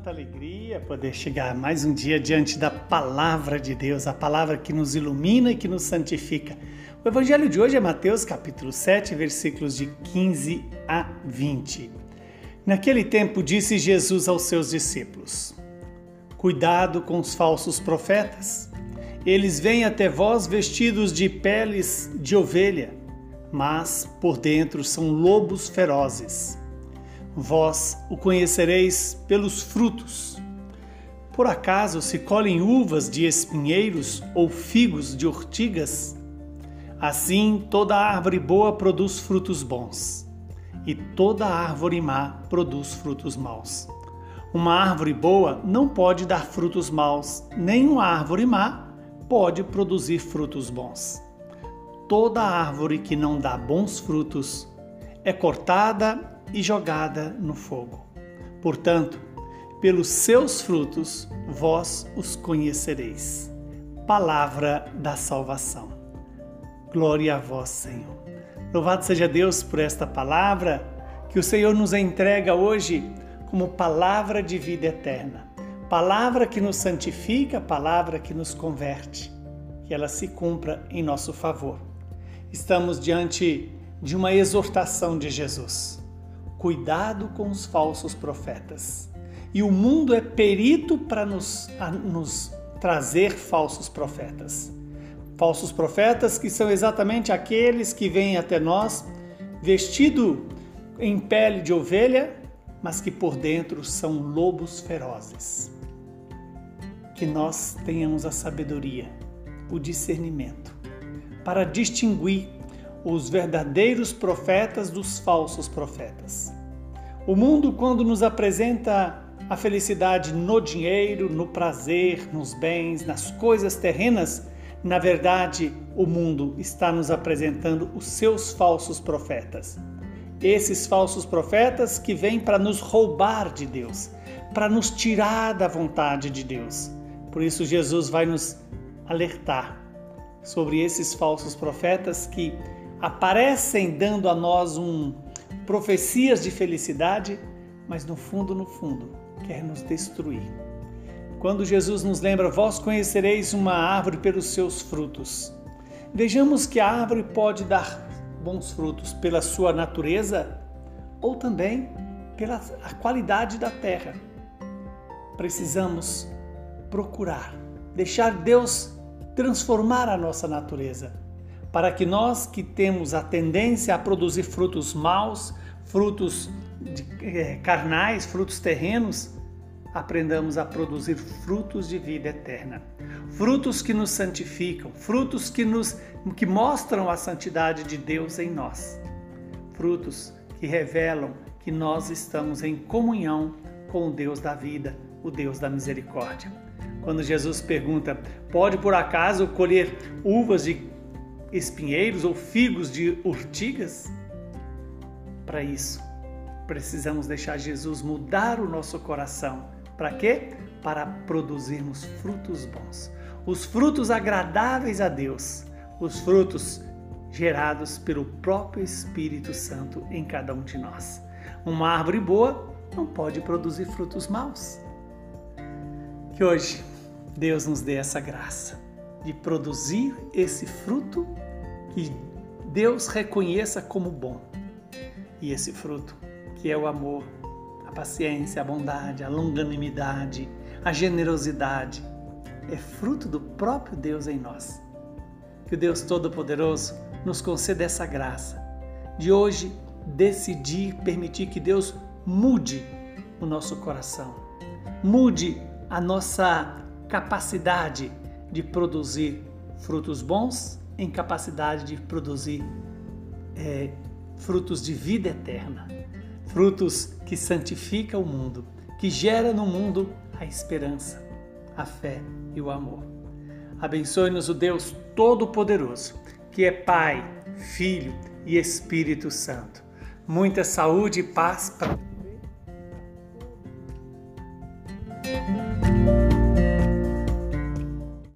quanta alegria poder chegar mais um dia diante da palavra de Deus, a palavra que nos ilumina e que nos santifica. O evangelho de hoje é Mateus capítulo 7, versículos de 15 a 20. Naquele tempo disse Jesus aos seus discípulos: Cuidado com os falsos profetas. Eles vêm até vós vestidos de peles de ovelha, mas por dentro são lobos ferozes. Vós o conhecereis pelos frutos. Por acaso se colhem uvas de espinheiros ou figos de ortigas? Assim, toda árvore boa produz frutos bons, e toda árvore má produz frutos maus. Uma árvore boa não pode dar frutos maus, nem uma árvore má pode produzir frutos bons. Toda árvore que não dá bons frutos é cortada e jogada no fogo. Portanto, pelos seus frutos vós os conhecereis. Palavra da salvação. Glória a vós, Senhor. Louvado seja Deus por esta palavra que o Senhor nos entrega hoje como palavra de vida eterna. Palavra que nos santifica, palavra que nos converte. Que ela se cumpra em nosso favor. Estamos diante de uma exortação de Jesus cuidado com os falsos profetas. E o mundo é perito para nos, nos trazer falsos profetas. Falsos profetas que são exatamente aqueles que vêm até nós vestido em pele de ovelha, mas que por dentro são lobos ferozes. Que nós tenhamos a sabedoria, o discernimento, para distinguir os verdadeiros profetas dos falsos profetas. O mundo, quando nos apresenta a felicidade no dinheiro, no prazer, nos bens, nas coisas terrenas, na verdade, o mundo está nos apresentando os seus falsos profetas. Esses falsos profetas que vêm para nos roubar de Deus, para nos tirar da vontade de Deus. Por isso, Jesus vai nos alertar sobre esses falsos profetas que aparecem dando a nós um profecias de felicidade, mas no fundo, no fundo, quer nos destruir. Quando Jesus nos lembra, vós conhecereis uma árvore pelos seus frutos. Vejamos que a árvore pode dar bons frutos pela sua natureza ou também pela qualidade da terra. Precisamos procurar, deixar Deus transformar a nossa natureza para que nós que temos a tendência a produzir frutos maus, frutos de, eh, carnais, frutos terrenos, aprendamos a produzir frutos de vida eterna. Frutos que nos santificam, frutos que nos que mostram a santidade de Deus em nós. Frutos que revelam que nós estamos em comunhão com o Deus da vida, o Deus da misericórdia. Quando Jesus pergunta: "Pode por acaso colher uvas de espinheiros ou figos de urtigas? Para isso, precisamos deixar Jesus mudar o nosso coração. Para quê? Para produzirmos frutos bons, os frutos agradáveis a Deus, os frutos gerados pelo próprio Espírito Santo em cada um de nós. Uma árvore boa não pode produzir frutos maus. Que hoje Deus nos dê essa graça de produzir esse fruto que Deus reconheça como bom. E esse fruto, que é o amor, a paciência, a bondade, a longanimidade, a generosidade, é fruto do próprio Deus em nós. Que o Deus Todo-Poderoso nos conceda essa graça de hoje decidir, permitir que Deus mude o nosso coração, mude a nossa capacidade de produzir frutos bons em capacidade de produzir é, frutos de vida eterna, frutos que santificam o mundo, que gera no mundo a esperança, a fé e o amor. Abençoe-nos o Deus Todo-Poderoso, que é Pai, Filho e Espírito Santo. Muita saúde e paz para